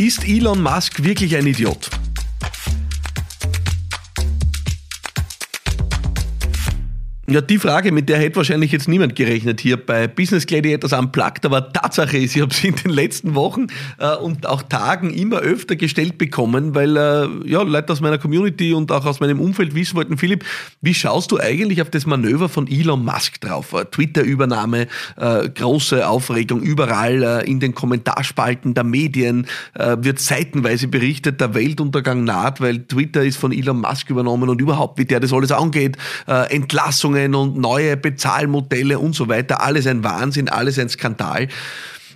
Ist Elon Musk wirklich ein Idiot? Ja, die Frage, mit der hätte wahrscheinlich jetzt niemand gerechnet hier bei Business Gladiators Unplugged, aber Tatsache ist, ich habe sie in den letzten Wochen äh, und auch Tagen immer öfter gestellt bekommen, weil äh, ja, Leute aus meiner Community und auch aus meinem Umfeld wissen wollten, Philipp, wie schaust du eigentlich auf das Manöver von Elon Musk drauf? Äh, Twitter-Übernahme, äh, große Aufregung überall äh, in den Kommentarspalten der Medien, äh, wird seitenweise berichtet, der Weltuntergang naht, weil Twitter ist von Elon Musk übernommen und überhaupt, wie der das alles angeht, Entlassungen Verordnungen und neue Bezahlmodelle und so weiter. Alles ein Wahnsinn, alles ein Skandal.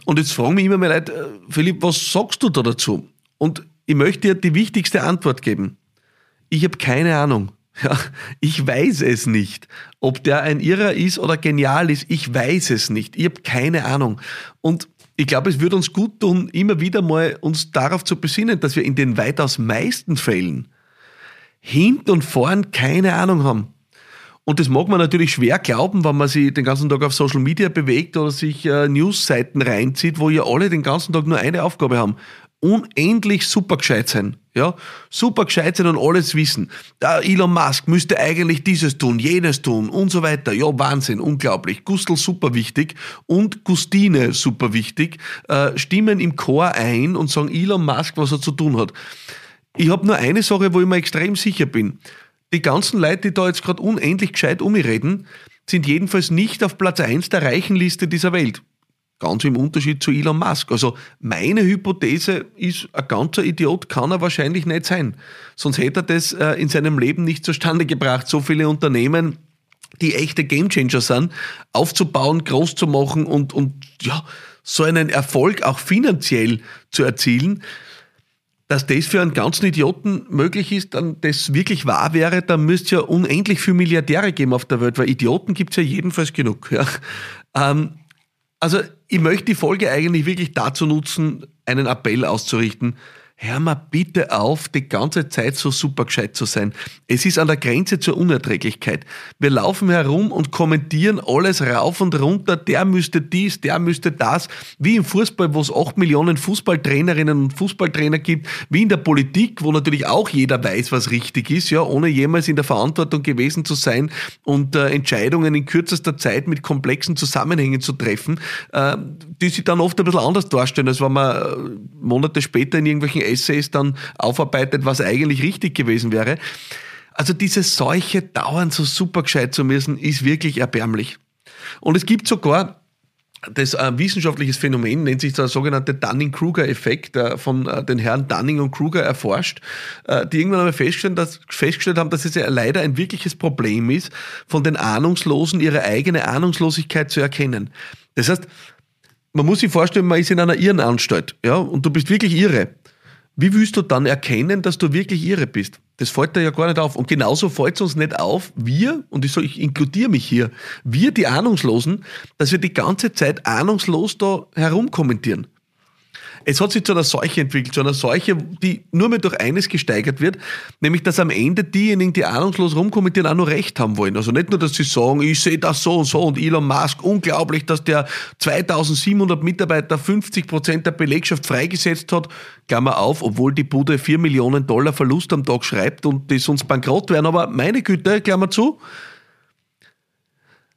Und jetzt fragen mich immer mehr Leute, äh, Philipp, was sagst du da dazu? Und ich möchte dir die wichtigste Antwort geben. Ich habe keine Ahnung. Ja, ich weiß es nicht. Ob der ein Irrer ist oder genial ist, ich weiß es nicht. Ich habe keine Ahnung. Und ich glaube, es würde uns gut tun, immer wieder mal uns darauf zu besinnen, dass wir in den weitaus meisten Fällen hinten und vorn keine Ahnung haben. Und das mag man natürlich schwer glauben, wenn man sich den ganzen Tag auf Social Media bewegt oder sich äh, Newsseiten reinzieht, wo ja alle den ganzen Tag nur eine Aufgabe haben. Unendlich super gescheit sein. Ja, super gescheit sein und alles wissen. Der Elon Musk müsste eigentlich dieses tun, jenes tun und so weiter. Ja, Wahnsinn, unglaublich. Gustl super wichtig und Gustine super wichtig. Äh, stimmen im Chor ein und sagen Elon Musk, was er zu tun hat. Ich habe nur eine Sache, wo ich mir extrem sicher bin die ganzen Leute, die da jetzt gerade unendlich gescheit umreden, sind jedenfalls nicht auf Platz 1 der reichen Liste dieser Welt. Ganz im Unterschied zu Elon Musk. Also meine Hypothese ist, ein ganzer Idiot kann er wahrscheinlich nicht sein. Sonst hätte er das äh, in seinem Leben nicht zustande gebracht, so viele Unternehmen, die echte Gamechanger sind, aufzubauen, groß zu machen und, und ja, so einen Erfolg auch finanziell zu erzielen dass das für einen ganzen Idioten möglich ist, dann das wirklich wahr wäre, dann müsste es ja unendlich viele Milliardäre geben auf der Welt, weil Idioten gibt es ja jedenfalls genug. Ja. Ähm, also ich möchte die Folge eigentlich wirklich dazu nutzen, einen Appell auszurichten hör mal bitte auf, die ganze Zeit so super gescheit zu sein. Es ist an der Grenze zur Unerträglichkeit. Wir laufen herum und kommentieren alles rauf und runter. Der müsste dies, der müsste das. Wie im Fußball, wo es acht Millionen Fußballtrainerinnen und Fußballtrainer gibt. Wie in der Politik, wo natürlich auch jeder weiß, was richtig ist, ja, ohne jemals in der Verantwortung gewesen zu sein und äh, Entscheidungen in kürzester Zeit mit komplexen Zusammenhängen zu treffen, äh, die sich dann oft ein bisschen anders darstellen, als wenn man äh, Monate später in irgendwelchen Essays dann aufarbeitet, was eigentlich richtig gewesen wäre. Also diese Seuche dauernd so super gescheit zu müssen, ist wirklich erbärmlich. Und es gibt sogar das ein wissenschaftliches Phänomen nennt sich der sogenannte Dunning-Kruger-Effekt äh, von äh, den Herren Dunning und Kruger erforscht, äh, die irgendwann einmal festgestellt, dass, festgestellt haben, dass es ja leider ein wirkliches Problem ist, von den Ahnungslosen ihre eigene Ahnungslosigkeit zu erkennen. Das heißt, man muss sich vorstellen, man ist in einer Irrenanstalt, ja, und du bist wirklich irre. Wie willst du dann erkennen, dass du wirklich irre bist? Das fällt dir ja gar nicht auf. Und genauso fällt es uns nicht auf, wir, und ich, so, ich inkludiere mich hier, wir, die Ahnungslosen, dass wir die ganze Zeit ahnungslos da herumkommentieren. Es hat sich zu einer Seuche entwickelt, zu einer Seuche, die nur mehr durch eines gesteigert wird, nämlich dass am Ende diejenigen, die ahnungslos rumkommentieren, auch nur Recht haben wollen. Also nicht nur, dass sie sagen, ich sehe das so und so und Elon Musk, unglaublich, dass der 2700 Mitarbeiter 50 Prozent der Belegschaft freigesetzt hat, Klammer auf, obwohl die Bude 4 Millionen Dollar Verlust am Tag schreibt und die sonst bankrott werden, aber meine Güte, Klammer zu,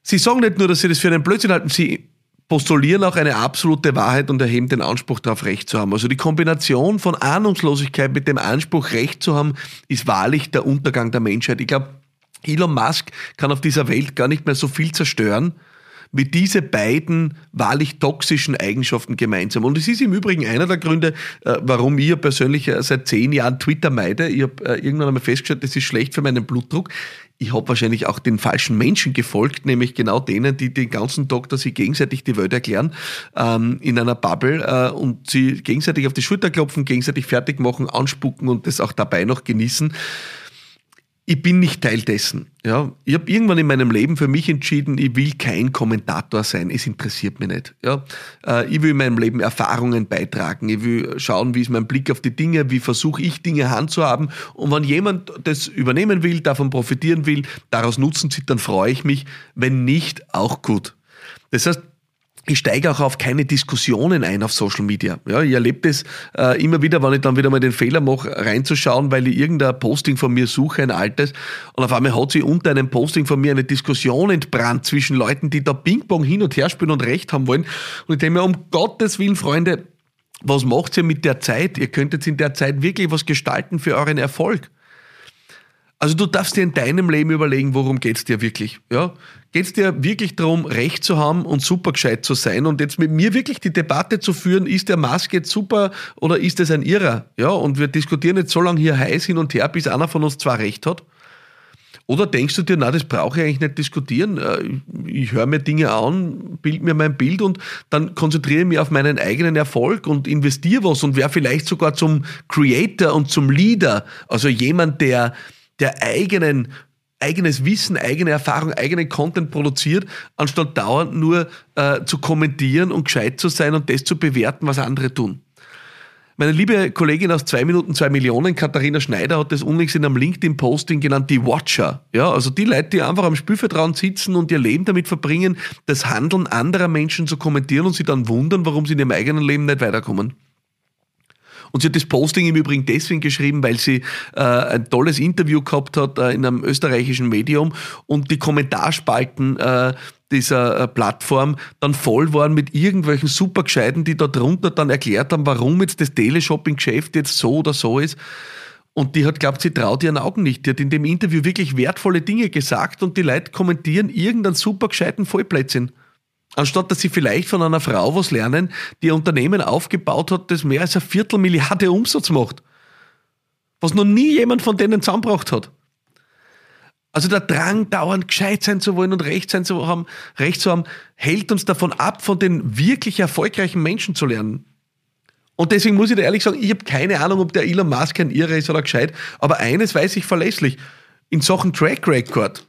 Sie sagen nicht nur, dass Sie das für einen Blödsinn halten, Sie postulieren auch eine absolute Wahrheit und erheben den Anspruch darauf, Recht zu haben. Also die Kombination von Ahnungslosigkeit mit dem Anspruch, Recht zu haben, ist wahrlich der Untergang der Menschheit. Ich glaube, Elon Musk kann auf dieser Welt gar nicht mehr so viel zerstören, wie diese beiden wahrlich toxischen Eigenschaften gemeinsam. Und es ist im Übrigen einer der Gründe, äh, warum ich persönlich äh, seit zehn Jahren Twitter meide. Ich habe äh, irgendwann einmal festgestellt, das ist schlecht für meinen Blutdruck ich habe wahrscheinlich auch den falschen Menschen gefolgt, nämlich genau denen, die den ganzen Tag, dass sie gegenseitig die Welt erklären, ähm, in einer Bubble äh, und sie gegenseitig auf die Schulter klopfen, gegenseitig fertig machen, anspucken und das auch dabei noch genießen ich bin nicht Teil dessen. Ja, ich habe irgendwann in meinem Leben für mich entschieden, ich will kein Kommentator sein. Es interessiert mich nicht. Ja, äh, ich will in meinem Leben Erfahrungen beitragen. Ich will schauen, wie ist mein Blick auf die Dinge, wie versuche ich Dinge handzuhaben. Und wenn jemand das übernehmen will, davon profitieren will, daraus nutzen zieht, dann freue ich mich. Wenn nicht, auch gut. Das heißt, ich steige auch auf keine Diskussionen ein auf Social Media. Ja, ich erlebe das äh, immer wieder, wenn ich dann wieder mal den Fehler mache, reinzuschauen, weil ich irgendein Posting von mir suche, ein altes, und auf einmal hat sich unter einem Posting von mir eine Diskussion entbrannt zwischen Leuten, die da Ping-Pong hin und her spielen und Recht haben wollen. Und ich denke mir, um Gottes Willen, Freunde, was macht ihr mit der Zeit? Ihr könnt jetzt in der Zeit wirklich was gestalten für euren Erfolg. Also du darfst dir in deinem Leben überlegen, worum geht's dir wirklich? Ja? Geht's dir wirklich darum, Recht zu haben und super gescheit zu sein und jetzt mit mir wirklich die Debatte zu führen, ist der Musk jetzt super oder ist es ein Irrer? Ja, und wir diskutieren jetzt so lange hier heiß hin und her, bis einer von uns zwar Recht hat. Oder denkst du dir, na, das brauche ich eigentlich nicht diskutieren. Äh, ich höre mir Dinge an, bild mir mein Bild und dann konzentriere ich mich auf meinen eigenen Erfolg und investiere was und wäre vielleicht sogar zum Creator und zum Leader, also jemand, der der eigenen eigenes Wissen, eigene Erfahrung, eigenen Content produziert, anstatt dauernd nur äh, zu kommentieren und gescheit zu sein und das zu bewerten, was andere tun. Meine liebe Kollegin aus 2 Minuten 2 Millionen, Katharina Schneider, hat das unlängst in einem LinkedIn-Posting genannt, die Watcher. Ja, also die Leute, die einfach am Spielvertrauen sitzen und ihr Leben damit verbringen, das Handeln anderer Menschen zu kommentieren und sie dann wundern, warum sie in ihrem eigenen Leben nicht weiterkommen. Und sie hat das Posting im Übrigen deswegen geschrieben, weil sie äh, ein tolles Interview gehabt hat äh, in einem österreichischen Medium und die Kommentarspalten äh, dieser äh, Plattform dann voll waren mit irgendwelchen Supergescheiten, die da drunter dann erklärt haben, warum jetzt das Teleshopping-Geschäft jetzt so oder so ist. Und die hat glaubt, sie traut ihren Augen nicht. Die hat in dem Interview wirklich wertvolle Dinge gesagt und die Leute kommentieren irgendeinen supergescheiten Vollplätzchen. Anstatt dass sie vielleicht von einer Frau was lernen, die ein Unternehmen aufgebaut hat, das mehr als eine Viertelmilliarde Umsatz macht. Was noch nie jemand von denen zusammengebracht hat. Also der Drang, dauernd gescheit sein zu wollen und recht sein zu haben, recht zu haben, hält uns davon ab, von den wirklich erfolgreichen Menschen zu lernen. Und deswegen muss ich dir ehrlich sagen, ich habe keine Ahnung, ob der Elon Musk ein Irre ist oder gescheit, aber eines weiß ich verlässlich. In Sachen Track Record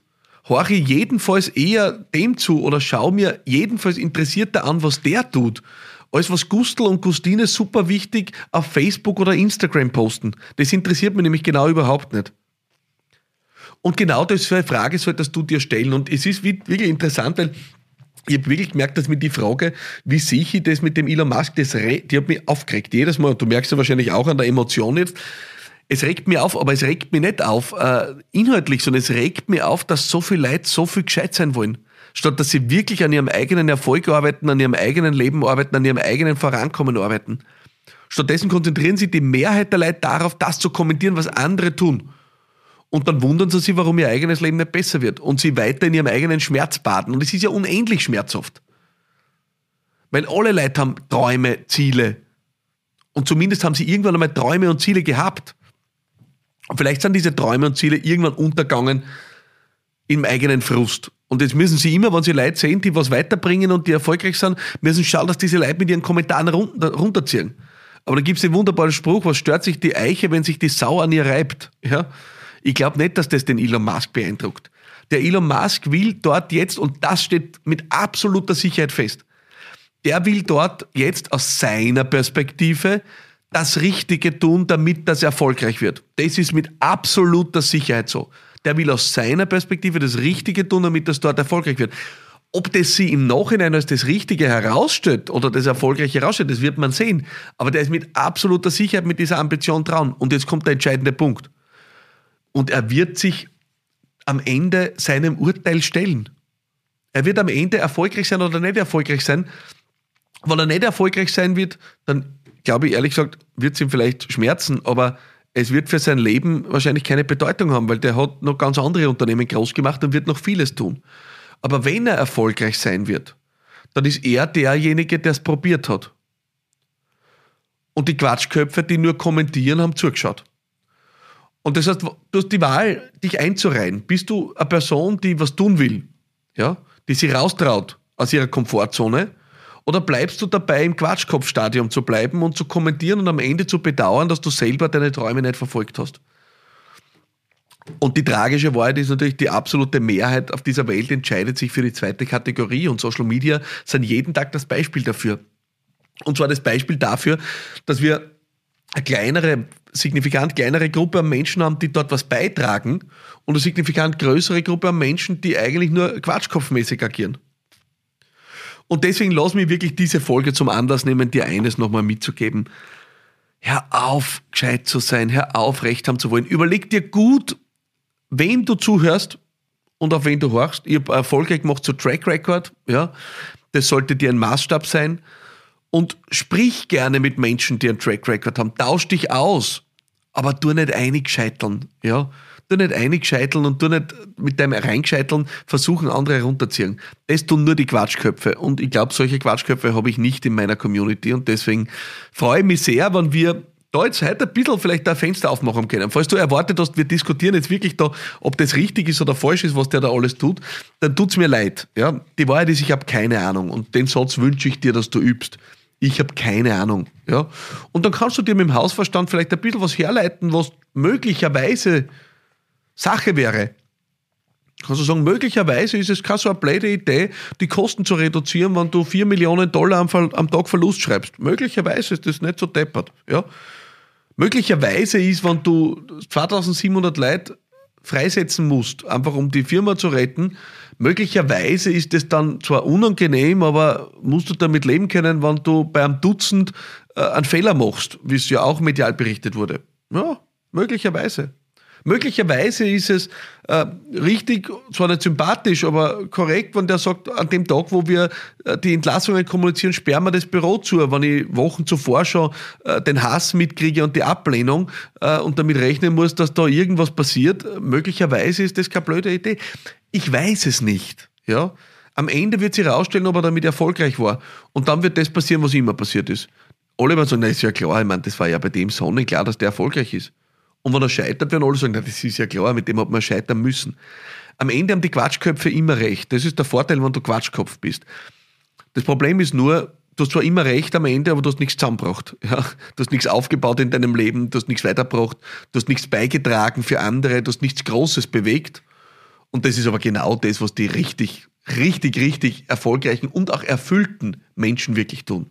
horche jedenfalls eher dem zu oder schaue mir jedenfalls interessierter an, was der tut, als was Gustl und Gustine super wichtig auf Facebook oder Instagram posten. Das interessiert mich nämlich genau überhaupt nicht. Und genau das ist eine Frage solltest du dir stellen. Und es ist wirklich interessant, weil ich habe wirklich gemerkt, dass mir die Frage, wie sehe ich das mit dem Elon Musk, das, die hat mich aufgeregt. Jedes Mal, und du merkst ja wahrscheinlich auch an der Emotion jetzt, es regt mir auf, aber es regt mir nicht auf äh, inhaltlich, sondern es regt mir auf, dass so viele Leute so viel gescheit sein wollen. Statt dass sie wirklich an ihrem eigenen Erfolg arbeiten, an ihrem eigenen Leben arbeiten, an ihrem eigenen Vorankommen arbeiten. Stattdessen konzentrieren sich die Mehrheit der Leute darauf, das zu kommentieren, was andere tun. Und dann wundern sie sich, warum ihr eigenes Leben nicht besser wird und sie weiter in ihrem eigenen Schmerz baden. Und es ist ja unendlich schmerzhaft. Weil alle Leute haben Träume, Ziele. Und zumindest haben sie irgendwann einmal Träume und Ziele gehabt. Vielleicht sind diese Träume und Ziele irgendwann untergegangen im eigenen Frust. Und jetzt müssen sie immer, wenn sie Leute sehen, die was weiterbringen und die erfolgreich sind, müssen schauen, dass diese Leute mit ihren Kommentaren runterziehen. Aber da gibt es den wunderbaren Spruch, was stört sich die Eiche, wenn sich die Sau an ihr reibt? Ja? Ich glaube nicht, dass das den Elon Musk beeindruckt. Der Elon Musk will dort jetzt, und das steht mit absoluter Sicherheit fest, der will dort jetzt aus seiner Perspektive das Richtige tun, damit das erfolgreich wird. Das ist mit absoluter Sicherheit so. Der will aus seiner Perspektive das Richtige tun, damit das dort erfolgreich wird. Ob das sie im Nachhinein als das Richtige herausstellt oder das Erfolgreiche herausstellt, das wird man sehen. Aber der ist mit absoluter Sicherheit mit dieser Ambition dran. Und jetzt kommt der entscheidende Punkt. Und er wird sich am Ende seinem Urteil stellen. Er wird am Ende erfolgreich sein oder nicht erfolgreich sein. Wenn er nicht erfolgreich sein wird, dann glaube ich ehrlich gesagt, wird es ihm vielleicht schmerzen, aber es wird für sein Leben wahrscheinlich keine Bedeutung haben, weil der hat noch ganz andere Unternehmen groß gemacht und wird noch vieles tun. Aber wenn er erfolgreich sein wird, dann ist er derjenige, der es probiert hat. Und die Quatschköpfe, die nur kommentieren, haben zugeschaut. Und das heißt, du hast die Wahl, dich einzureihen. Bist du eine Person, die was tun will, ja, die sich raustraut aus ihrer Komfortzone oder bleibst du dabei, im Quatschkopfstadium zu bleiben und zu kommentieren und am Ende zu bedauern, dass du selber deine Träume nicht verfolgt hast? Und die tragische Wahrheit ist natürlich, die absolute Mehrheit auf dieser Welt entscheidet sich für die zweite Kategorie und Social Media sind jeden Tag das Beispiel dafür. Und zwar das Beispiel dafür, dass wir eine kleinere, signifikant kleinere Gruppe an Menschen haben, die dort was beitragen und eine signifikant größere Gruppe an Menschen, die eigentlich nur quatschkopfmäßig agieren. Und deswegen lass mich wirklich diese Folge zum Anlass nehmen, dir eines nochmal mitzugeben. Hör auf, gescheit zu sein, hör auf, Recht haben zu wollen. Überleg dir gut, wem du zuhörst und auf wen du horchst. Ich habe erfolgreich gemacht zu Track Record, ja. Das sollte dir ein Maßstab sein. Und sprich gerne mit Menschen, die einen Track Record haben. Tausch dich aus, aber tu nicht einig scheiteln, ja. Tu nicht einig scheiteln und tu nicht mit deinem Reingescheiteln versuchen, andere runterziehen. Das tun nur die Quatschköpfe. Und ich glaube, solche Quatschköpfe habe ich nicht in meiner Community. Und deswegen freue ich mich sehr, wenn wir da jetzt heute ein bisschen vielleicht ein Fenster aufmachen können. Falls du erwartet hast, wir diskutieren jetzt wirklich da, ob das richtig ist oder falsch ist, was der da alles tut, dann tut es mir leid. Ja? Die Wahrheit ist, ich habe keine Ahnung. Und den Satz wünsche ich dir, dass du übst. Ich habe keine Ahnung. Ja? Und dann kannst du dir mit dem Hausverstand vielleicht ein bisschen was herleiten, was möglicherweise Sache wäre. Kannst du sagen, möglicherweise ist es keine so eine blöde Idee, die Kosten zu reduzieren, wenn du 4 Millionen Dollar am, am Tag Verlust schreibst. Möglicherweise ist das nicht so deppert. Ja? Möglicherweise ist, wenn du 2700 Leute freisetzen musst, einfach um die Firma zu retten, möglicherweise ist das dann zwar unangenehm, aber musst du damit leben können, wenn du bei einem Dutzend äh, einen Fehler machst, wie es ja auch medial berichtet wurde. Ja, möglicherweise. Möglicherweise ist es äh, richtig, zwar nicht sympathisch, aber korrekt, wenn der sagt, an dem Tag, wo wir äh, die Entlassungen kommunizieren, sperren wir das Büro zu. Wenn ich Wochen zuvor schon äh, den Hass mitkriege und die Ablehnung äh, und damit rechnen muss, dass da irgendwas passiert, möglicherweise ist das keine blöde Idee. Ich weiß es nicht. Ja? Am Ende wird sich herausstellen, ob er damit erfolgreich war. Und dann wird das passieren, was immer passiert ist. Werden sagen, na ist ja klar, ich meine, das war ja bei dem sonnenklar, dass der erfolgreich ist. Und wenn er scheitert, werden alle sagen, na, das ist ja klar, mit dem hat man scheitern müssen. Am Ende haben die Quatschköpfe immer recht. Das ist der Vorteil, wenn du Quatschkopf bist. Das Problem ist nur, du hast zwar immer recht am Ende, aber du hast nichts zusammengebracht. Ja? Du hast nichts aufgebaut in deinem Leben, du hast nichts weitergebracht, du hast nichts beigetragen für andere, du hast nichts Großes bewegt. Und das ist aber genau das, was die richtig, richtig, richtig erfolgreichen und auch erfüllten Menschen wirklich tun.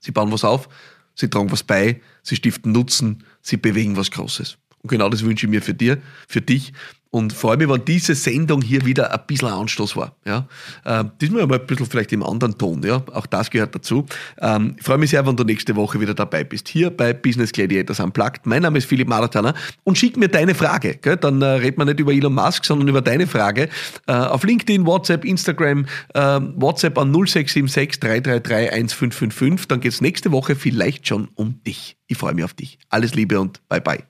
Sie bauen was auf, sie tragen was bei, sie stiften Nutzen, sie bewegen was Großes. Und genau das wünsche ich mir für dir, für dich und freue mich, wenn diese Sendung hier wieder ein bisschen Anstoß war. Ja? Äh, diesmal aber ein bisschen vielleicht im anderen Ton. Ja? Auch das gehört dazu. Ähm, ich freue mich sehr, wenn du nächste Woche wieder dabei bist. Hier bei Business Gladiators Unplugged. Mein Name ist Philipp Marathaner und schick mir deine Frage. Gell? Dann äh, redet man nicht über Elon Musk, sondern über deine Frage. Äh, auf LinkedIn, WhatsApp, Instagram, äh, WhatsApp an 0676 333 1555. Dann geht es nächste Woche vielleicht schon um dich. Ich freue mich auf dich. Alles Liebe und bye bye.